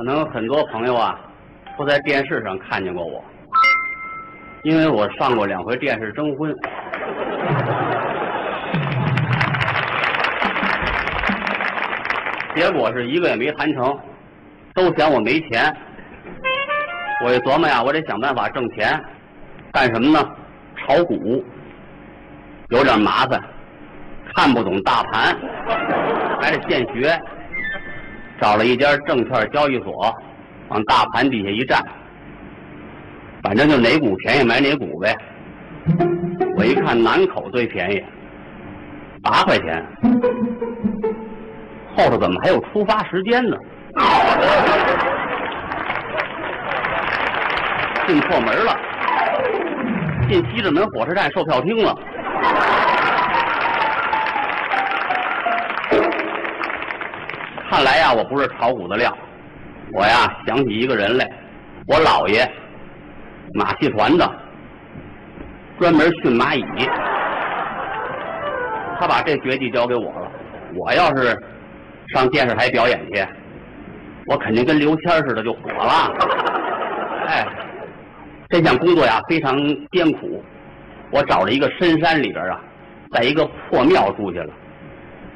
可能很多朋友啊，都在电视上看见过我，因为我上过两回电视征婚。结果是一个也没谈成，都嫌我没钱。我一琢磨呀，我得想办法挣钱，干什么呢？炒股，有点麻烦，看不懂大盘，还得现学。找了一家证券交易所，往大盘底下一站，反正就哪股便宜买哪股呗。我一看南口最便宜，八块钱。后头怎么还有出发时间呢？进错门了，进西直门火车站售票厅了。看来呀，我不是炒股的料。我呀想起一个人来，我姥爷，马戏团的，专门驯蚂蚁。他把这绝技交给我了。我要是上电视台表演去，我肯定跟刘谦似的就火了。哎，这项工作呀非常艰苦。我找了一个深山里边啊，在一个破庙住下了，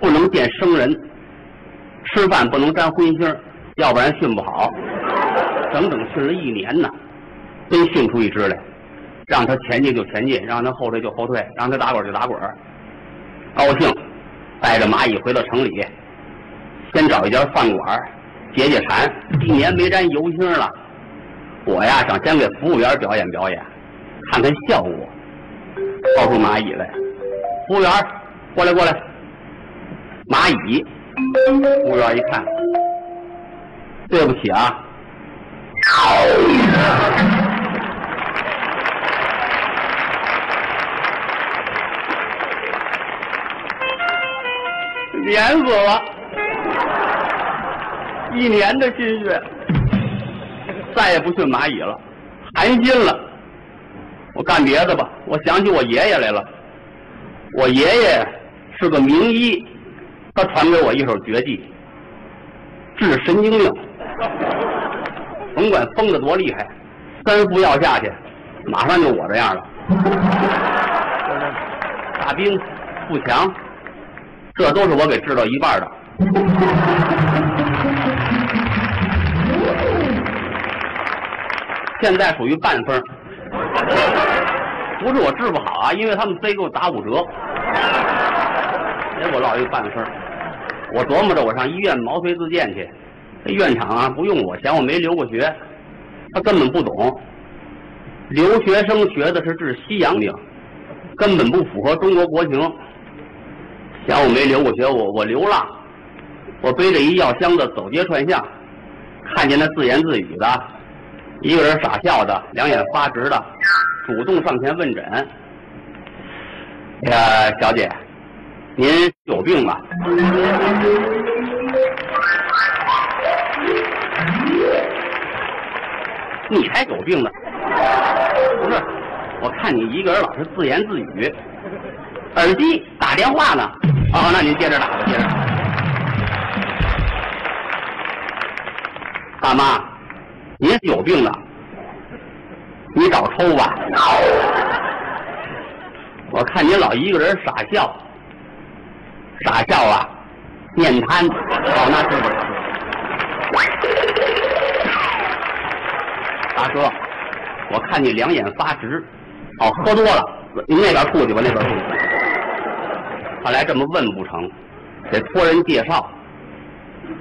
不能见生人。吃饭不能沾荤腥，要不然训不好。整整训了一年呢，真训出一只来。让他前进就前进，让他后退就后退，让他打滚就打滚。高兴，带着蚂蚁回到城里，先找一家饭馆解解馋。一年没沾油腥了，我呀想先给服务员表演表演，看看效果。掏出蚂蚁来，服务员，过来过来，蚂蚁。服务员一看，对不起啊，黏死了，一年的心血，再也不驯蚂蚁了，寒心了。我干别的吧，我想起我爷爷来了，我爷爷是个名医。他传给我一手绝技，治神经病。甭管疯的多厉害，三副药下去，马上就我这样了。大兵、富强，这都是我给治到一半的。现在属于半分，不是我治不好啊，因为他们非给我打五折，结果落一个半分。我琢磨着，我上医院毛遂自荐去，这院长啊不用我，嫌我没留过学，他根本不懂。留学生学的是治西洋病，根本不符合中国国情。嫌我没留过学，我我流浪，我背着一药箱子走街串巷，看见那自言自语的，一个人傻笑的，两眼发直的，主动上前问诊。哎呀，小姐。您有病吧？你才有病呢！不是，我看你一个人老是自言自语，耳机打电话呢。啊，那您接着打吧，接着。大妈，您有病呢，你找抽吧。我看您老一个人傻笑。傻笑啊，面瘫，哦，那是不？大哥，我看你两眼发直，哦，喝多了，您那边吐去吧，那边吐去。看来这么问不成，得托人介绍。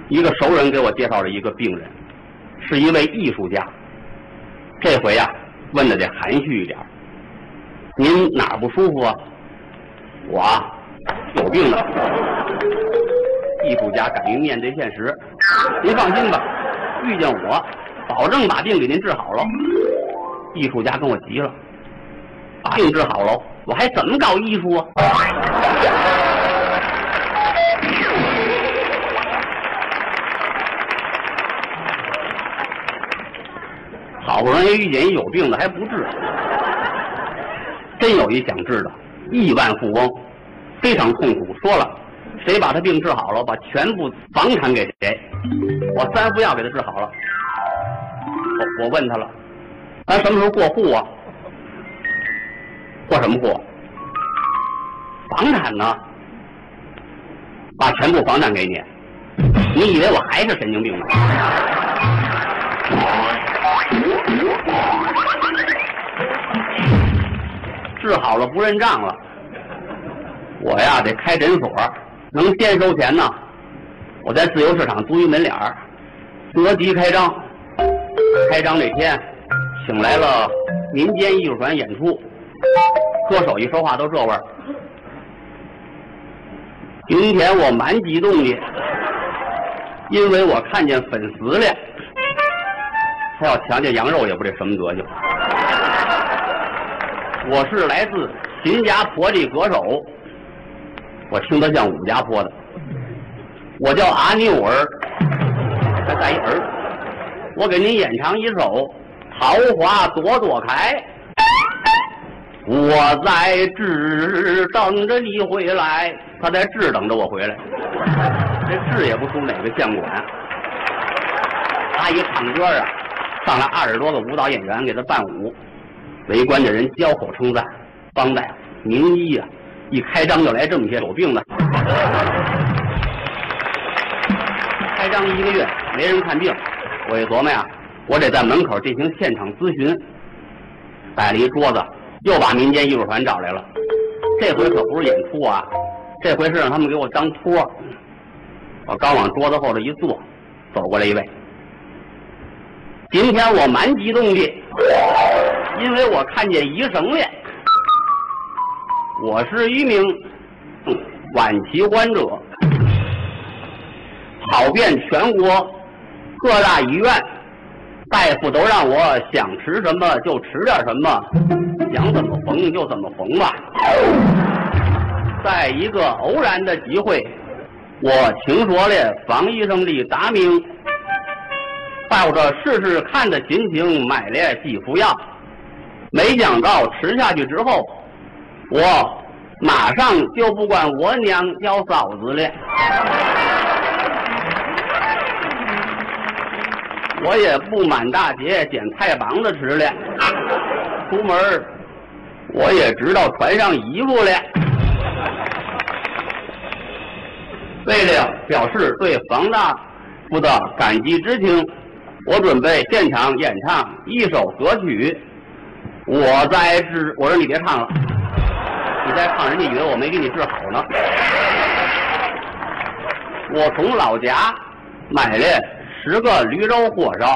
一个熟人给我介绍了一个病人，是一位艺术家。这回呀，问的得含蓄一点。您哪不舒服啊？我。病了！艺术家敢于面对现实，您放心吧，遇见我，保证把病给您治好了。艺术家跟我急了，把病治好了，我还怎么搞艺术啊？好不容易遇见一有病的还不治，真有一想治的，亿万富翁。非常痛苦，说了，谁把他病治好了，把全部房产给谁，我三副药给他治好了，我我问他了，咱什么时候过户啊？过什么户？房产呢？把全部房产给你？你以为我还是神经病吗？治好了不认账了，我呀得开诊所，能先收钱呢。我在自由市场租一门脸儿，择吉开张。开张那天，请来了民间艺术团演出，歌手一说话都这味儿。今天我蛮激动的，因为我看见粉丝了。他要强奸羊肉也不得什么德行。我是来自新加坡的歌手，我听得像武家坡的。我叫阿牛儿，还带一儿。我给您演唱一首《桃花朵朵开》。我在这等着你回来，他在这等着我回来。这这也不出哪个县管。他一唱歌啊，上来二十多个舞蹈演员给他伴舞。围观的人交口称赞，方大夫、名医啊，一开张就来这么些有病的。开张一个月没人看病，我一琢磨呀，我得在门口进行现场咨询。摆了一桌子，又把民间艺术团找来了。这回可不是演出啊，这回是让他们给我当托。我刚往桌子后头一坐，走过来一位。今天我蛮激动的。因为我看见医生了，我是一名晚期患者，跑遍全国各大医院，大夫都让我想吃什么就吃点什么，想怎么缝就怎么缝吧。在一个偶然的机会，我听说了方医生的大名，抱着试试看的心情买了几副药。没想到吃下去之后，我马上就不管我娘叫嫂子了，我也不满大街捡菜帮子吃了，出门我也知道穿上衣服了。为了表示对方大夫的感激之情，我准备现场演唱一首歌曲。我在是，我说你别唱了，你再唱人家以为我没给你治好呢。我从老家买了十个驴肉火烧，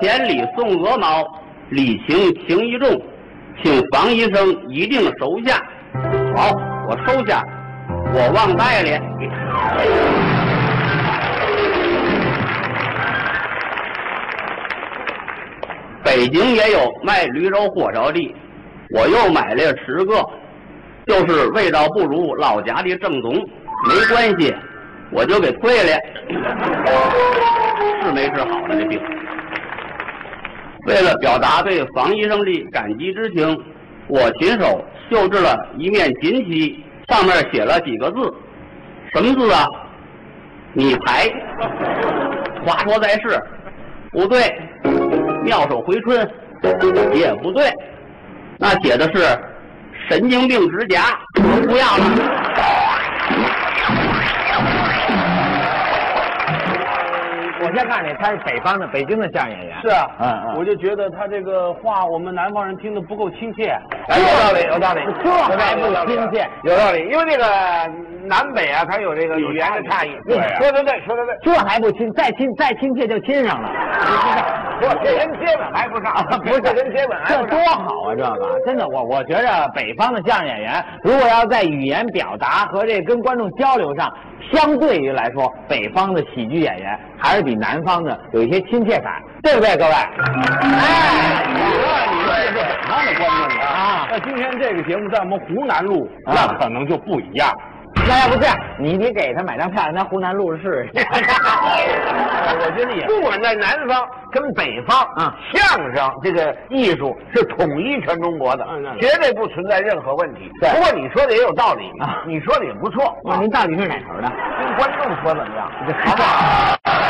千里送鹅毛，礼轻情意重，请房医生一定收下。好，我收下，我忘带了。北京也有卖驴肉火烧的，我又买了十个，就是味道不如老家的正宗，没关系，我就给退了，是没治好了这病。为了表达对房医生的感激之情，我亲手绣制了一面锦旗，上面写了几个字，什么字啊？你排，话说在世，不对。妙手回春也不对，那写的是神经病指甲，我，不要了。我先看你，他是北方的，北京的相声演员。是啊，嗯嗯，我就觉得他这个话，我们南方人听得不够亲切。哎，有道理，有道理，这还不亲切，有道理，因为这个南北啊，它有这个语言的差异。对，说的对，说的对，这还不亲，再亲再亲切就亲上了。不，这人接吻还不上，不是人接吻，这多好啊！这个真的，我我觉着北方的相声演员，如果要在语言表达和这跟观众交流上，相对于来说，北方的喜剧演员还是比南方的有一些亲切感，对不对，各位？哎，你说你说这是北方的观众啊，那今天这个节目在我们湖南录，那可能就不一样。那要不这样，你你给他买张票，让他湖南录着试试。我觉得也，不管在南方跟北方啊，相声这个艺术是统一全中国的，绝对不存在任何问题。对不过你说的也有道理啊你说的也不错。那您到底是哪头的？跟观众说怎么样？好不好？